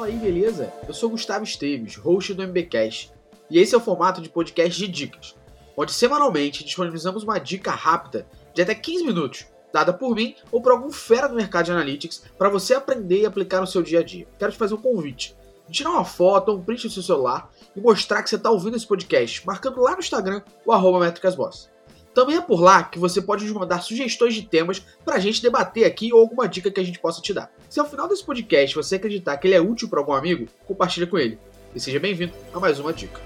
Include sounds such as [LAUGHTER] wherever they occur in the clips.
Fala aí, beleza? Eu sou Gustavo Esteves, host do MBcast, e esse é o formato de podcast de dicas, onde semanalmente disponibilizamos uma dica rápida de até 15 minutos, dada por mim ou por algum fera do mercado de analytics, para você aprender e aplicar no seu dia a dia. Quero te fazer um convite. Tirar uma foto ou um print do seu celular e mostrar que você está ouvindo esse podcast, marcando lá no Instagram o arroba métricasboss. Também é por lá que você pode nos mandar sugestões de temas para a gente debater aqui ou alguma dica que a gente possa te dar. Se ao final desse podcast você acreditar que ele é útil para algum amigo, compartilha com ele. E seja bem-vindo a mais uma dica.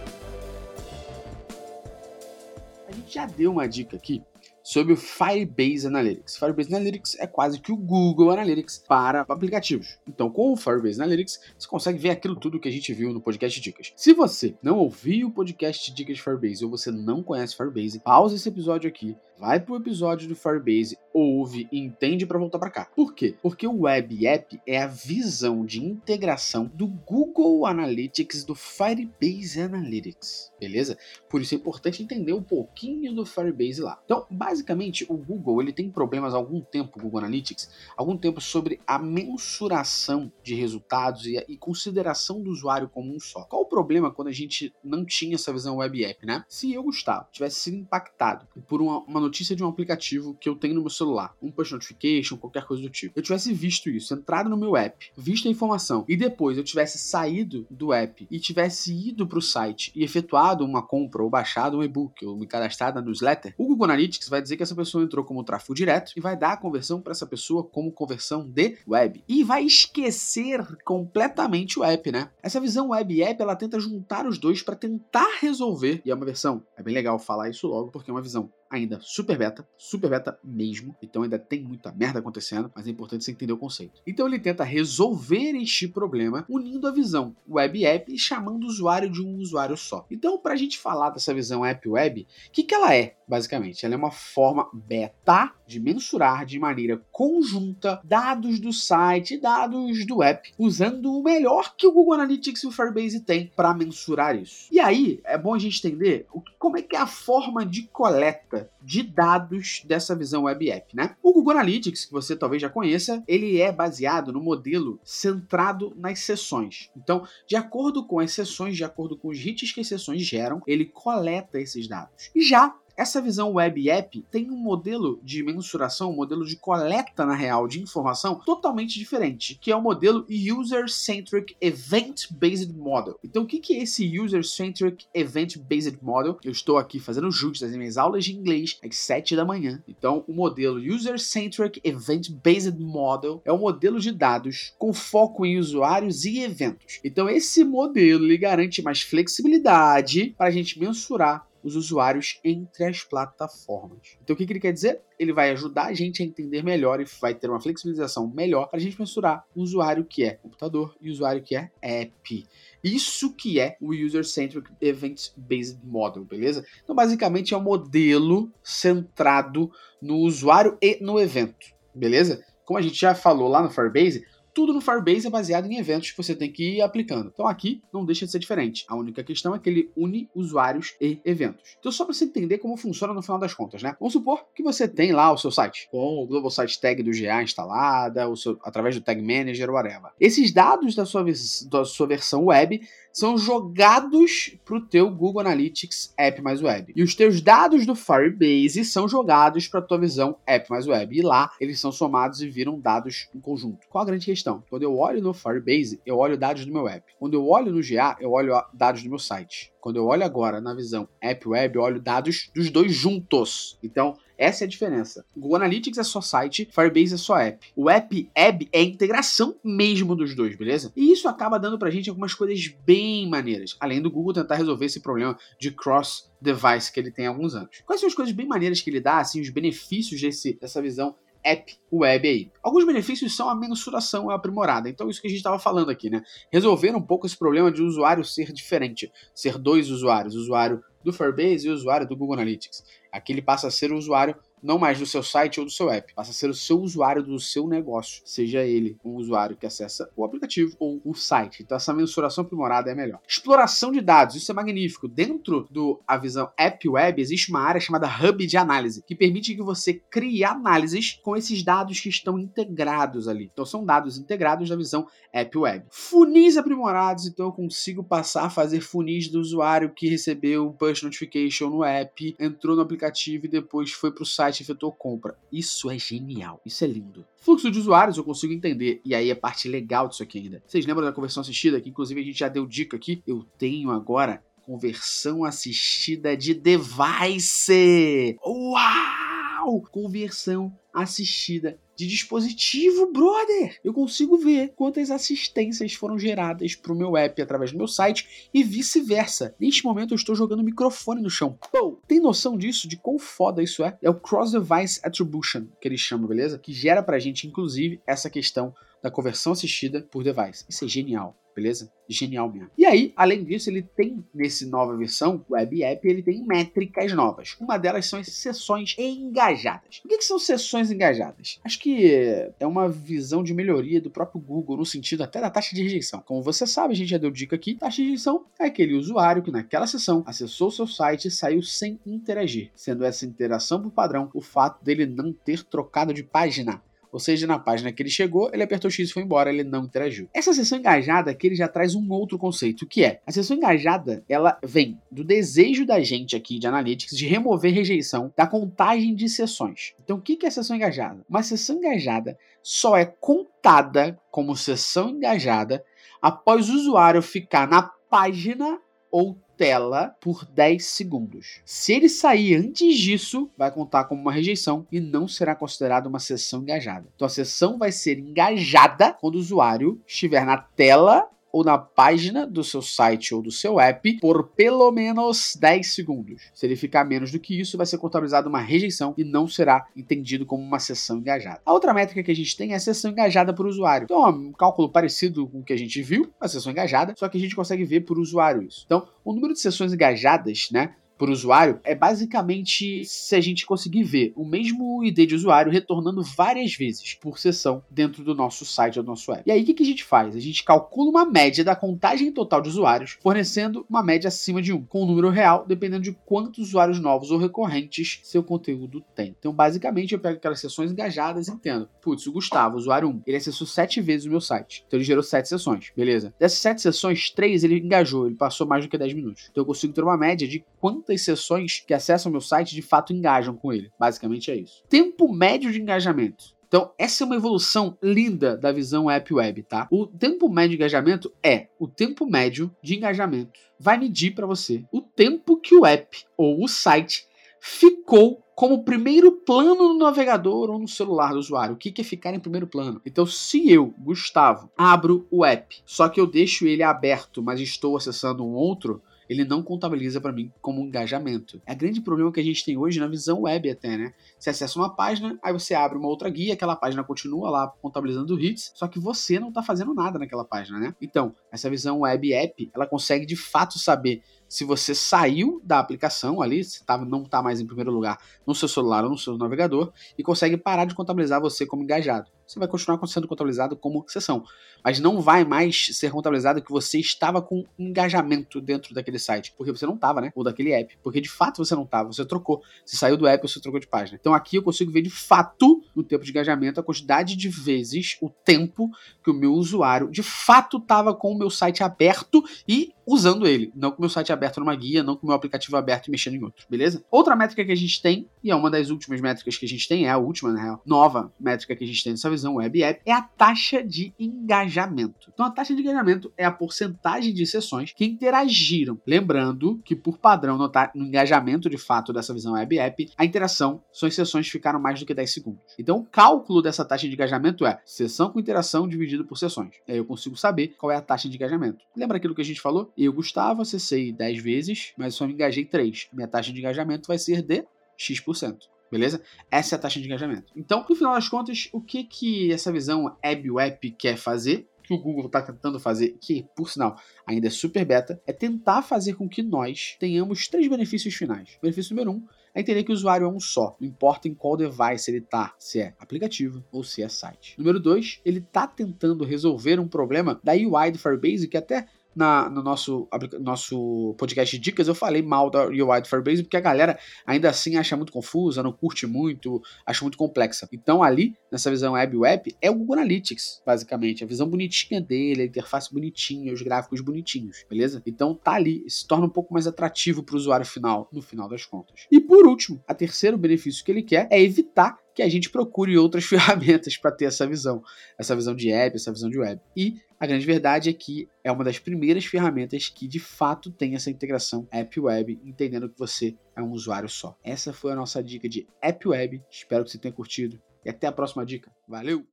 A gente já deu uma dica aqui sobre o Firebase Analytics. Firebase Analytics é quase que o Google Analytics para aplicativos. Então, com o Firebase Analytics, você consegue ver aquilo tudo que a gente viu no podcast Dicas. Se você não ouviu o podcast Dicas Firebase ou você não conhece Firebase, pausa esse episódio aqui, vai pro episódio do Firebase, ouve e entende para voltar para cá. Por quê? Porque o Web App é a visão de integração do Google Analytics do Firebase Analytics, beleza? Por isso é importante entender um pouquinho do Firebase lá. Então, basicamente, o Google ele tem problemas há algum tempo, o Google Analytics, algum tempo sobre a mensuração de resultados e, e consideração do usuário como um só. Qual o problema quando a gente não tinha essa visão Web App, né? Se eu, Gustavo, tivesse sido impactado por uma, uma notícia de um aplicativo que eu tenho no meu celular, um push notification, qualquer coisa do tipo. Eu tivesse visto isso, entrado no meu app, visto a informação e depois eu tivesse saído do app e tivesse ido para o site e efetuado uma compra ou baixado um e-book ou me cadastrado na newsletter, o Google Analytics vai dizer que essa pessoa entrou como tráfego direto e vai dar a conversão para essa pessoa como conversão de web e vai esquecer completamente o app, né? Essa visão web app ela tenta juntar os dois para tentar resolver e é uma versão. É bem legal falar isso logo porque é uma visão ainda super beta, super beta mesmo, então ainda tem muita merda acontecendo, mas é importante você entender o conceito. Então ele tenta resolver este problema unindo a visão web app e chamando o usuário de um usuário só. Então, para a gente falar dessa visão app web, o que, que ela é, basicamente? Ela é uma forma beta de mensurar de maneira conjunta dados do site e dados do app, usando o melhor que o Google Analytics e o Firebase tem para mensurar isso. E aí, é bom a gente entender como é que é a forma de coleta de dados dessa visão web app, né? O Google Analytics, que você talvez já conheça, ele é baseado no modelo centrado nas sessões. Então, de acordo com as sessões, de acordo com os hits que as sessões geram, ele coleta esses dados. E já essa visão web app tem um modelo de mensuração, um modelo de coleta na real de informação totalmente diferente, que é o modelo User Centric Event Based Model. Então, o que é esse User Centric Event Based Model? Eu estou aqui fazendo jus das minhas aulas de inglês às 7 da manhã. Então, o modelo User Centric Event Based Model é um modelo de dados com foco em usuários e eventos. Então, esse modelo lhe garante mais flexibilidade para a gente mensurar os usuários entre as plataformas. Então o que, que ele quer dizer? Ele vai ajudar a gente a entender melhor e vai ter uma flexibilização melhor para a gente mensurar o usuário que é computador e o usuário que é app. Isso que é o User-Centric Event-Based Model, beleza? Então, basicamente, é um modelo centrado no usuário e no evento, beleza? Como a gente já falou lá no Firebase, tudo no Firebase é baseado em eventos que você tem que ir aplicando. Então aqui não deixa de ser diferente. A única questão é que ele une usuários e eventos. Então só para você entender como funciona no final das contas, né? Vamos supor que você tem lá o seu site com o Global Site Tag do GA instalada, o seu, através do Tag Manager, whatever. Esses dados da sua, da sua versão web são jogados para o teu Google Analytics App mais Web. E os teus dados do Firebase são jogados para a tua visão App mais Web. E lá eles são somados e viram dados em conjunto. Qual a grande questão? Quando eu olho no Firebase, eu olho dados do meu app. Quando eu olho no GA, eu olho dados do meu site. Quando eu olho agora na visão App Web, eu olho dados dos dois juntos. Então, essa é a diferença. Google Analytics é só site, Firebase é só app. O App App é a integração mesmo dos dois, beleza? E isso acaba dando pra gente algumas coisas bem maneiras, além do Google tentar resolver esse problema de cross device que ele tem há alguns anos. Quais são as coisas bem maneiras que ele dá, assim, os benefícios desse, dessa visão app web aí. Alguns benefícios são a mensuração aprimorada. Então, isso que a gente estava falando aqui, né? Resolver um pouco esse problema de o usuário ser diferente, ser dois usuários, usuário do Firebase e usuário do Google Analytics. Aqui ele passa a ser o usuário não mais do seu site ou do seu app, passa a ser o seu usuário do seu negócio, seja ele um usuário que acessa o aplicativo ou o site. Então essa mensuração aprimorada é melhor. Exploração de dados, isso é magnífico. Dentro do a visão App Web existe uma área chamada Hub de análise, que permite que você crie análises com esses dados que estão integrados ali. Então são dados integrados da visão App Web. Funis aprimorados, então eu consigo passar a fazer funis do usuário que recebeu um push notification no app, entrou no aplicativo e depois foi para o site e efetuou compra. Isso é genial, isso é lindo. Fluxo de usuários eu consigo entender, e aí é parte legal disso aqui ainda. Vocês lembram da conversão assistida, que inclusive a gente já deu dica aqui? Eu tenho agora conversão assistida de device. Uau! Conversão assistida de dispositivo, brother. Eu consigo ver quantas assistências foram geradas para o meu app através do meu site e vice-versa. Neste momento eu estou jogando microfone no chão. Pô, tem noção disso? De quão foda isso é? É o Cross Device Attribution que eles chamam, beleza? Que gera pra gente, inclusive, essa questão da conversão assistida por device. Isso é genial beleza? Genial mesmo. E aí, além disso, ele tem nesse nova versão, Web App, ele tem métricas novas. Uma delas são as sessões engajadas. O que, que são sessões engajadas? Acho que é uma visão de melhoria do próprio Google, no sentido até da taxa de rejeição. Como você sabe, a gente já deu dica aqui, taxa de rejeição é aquele usuário que naquela sessão acessou seu site e saiu sem interagir, sendo essa interação por padrão o fato dele não ter trocado de página. Ou seja, na página que ele chegou, ele apertou X e foi embora, ele não interagiu. Essa sessão engajada aqui ele já traz um outro conceito, que é a sessão engajada, ela vem do desejo da gente aqui de Analytics de remover rejeição da contagem de sessões. Então, o que é a sessão engajada? Uma sessão engajada só é contada como sessão engajada após o usuário ficar na página ou tela por 10 segundos. Se ele sair antes disso, vai contar como uma rejeição e não será considerada uma sessão engajada. Então a sessão vai ser engajada quando o usuário estiver na tela ou na página do seu site ou do seu app por pelo menos 10 segundos. Se ele ficar menos do que isso, vai ser contabilizado uma rejeição e não será entendido como uma sessão engajada. A outra métrica que a gente tem é a sessão engajada por usuário. Então, um cálculo parecido com o que a gente viu, a sessão engajada, só que a gente consegue ver por usuário isso. Então, o número de sessões engajadas, né, por usuário é basicamente se a gente conseguir ver o mesmo ID de usuário retornando várias vezes por sessão dentro do nosso site ou do nosso app. E aí o que, que a gente faz? A gente calcula uma média da contagem total de usuários, fornecendo uma média acima de 1, com o um número real, dependendo de quantos usuários novos ou recorrentes seu conteúdo tem. Então, basicamente, eu pego aquelas sessões engajadas e entendo. Putz, o Gustavo, usuário 1, ele acessou 7 vezes o meu site. Então ele gerou 7 sessões, beleza? Dessas 7 sessões, 3 ele engajou, ele passou mais do que 10 minutos. Então eu consigo ter uma média de quanto quantas sessões que acessam meu site de fato engajam com ele. Basicamente é isso. Tempo médio de engajamento. Então, essa é uma evolução linda da visão App Web, tá? O tempo médio de engajamento é o tempo médio de engajamento. Vai medir para você o tempo que o app ou o site ficou como primeiro plano no navegador ou no celular do usuário. O que é ficar em primeiro plano? Então, se eu, Gustavo, abro o app, só que eu deixo ele aberto, mas estou acessando um outro, ele não contabiliza para mim como engajamento. É grande problema que a gente tem hoje na visão web até, né? Você acessa uma página, aí você abre uma outra guia, aquela página continua lá contabilizando hits, só que você não está fazendo nada naquela página, né? Então, essa visão web app, ela consegue de fato saber se você saiu da aplicação ali, se tá, não está mais em primeiro lugar no seu celular ou no seu navegador, e consegue parar de contabilizar você como engajado. Você vai continuar sendo contabilizado como sessão, mas não vai mais ser contabilizado que você estava com engajamento dentro daquele site, porque você não estava, né? Ou daquele app, porque de fato você não estava, você trocou. Você saiu do app você trocou de página. Então aqui eu consigo ver de fato, no tempo de engajamento, a quantidade de vezes, o tempo que o meu usuário de fato estava com o meu site aberto e usando ele, não com o meu site aberto numa guia, não com o meu aplicativo aberto e mexendo em outro, beleza? Outra métrica que a gente tem, e é uma das últimas métricas que a gente tem, é a última, na real, nova métrica que a gente tem nessa visão web app, é a taxa de engajamento. Então a taxa de engajamento é a porcentagem de sessões que interagiram. Lembrando que por padrão no, engajamento de fato dessa visão web app, a interação são as sessões que ficaram mais do que 10 segundos. Então o cálculo dessa taxa de engajamento é sessão com interação dividido por sessões. Aí eu consigo saber qual é a taxa de engajamento. Lembra aquilo que a gente falou? Eu, Gustavo, acessei 10 vezes, mas só me engajei 3. Minha taxa de engajamento vai ser de X%. Beleza? Essa é a taxa de engajamento. Então, no final das contas, o que que essa visão Web quer fazer? que o Google está tentando fazer, que por sinal ainda é super beta, é tentar fazer com que nós tenhamos três benefícios finais. Benefício número um é entender que o usuário é um só, não importa em qual device ele tá, se é aplicativo ou se é site. Número 2, ele tá tentando resolver um problema da UI do Firebase que até na, no nosso, nosso podcast de dicas, eu falei mal da UI do Firebase, porque a galera ainda assim acha muito confusa, não curte muito, acha muito complexa. Então, ali, nessa visão web-web, é o Google Analytics, basicamente. A visão bonitinha dele, a interface bonitinha, os gráficos bonitinhos, beleza? Então, tá ali, se torna um pouco mais atrativo para o usuário final, no final das contas. E por último, a terceiro benefício que ele quer é evitar que a gente procure outras [LAUGHS] ferramentas para ter essa visão, essa visão de app, essa visão de web. E a grande verdade é que é uma das primeiras ferramentas que de fato tem essa integração app-web, entendendo que você é um usuário só. Essa foi a nossa dica de app-web. Espero que você tenha curtido e até a próxima dica. Valeu!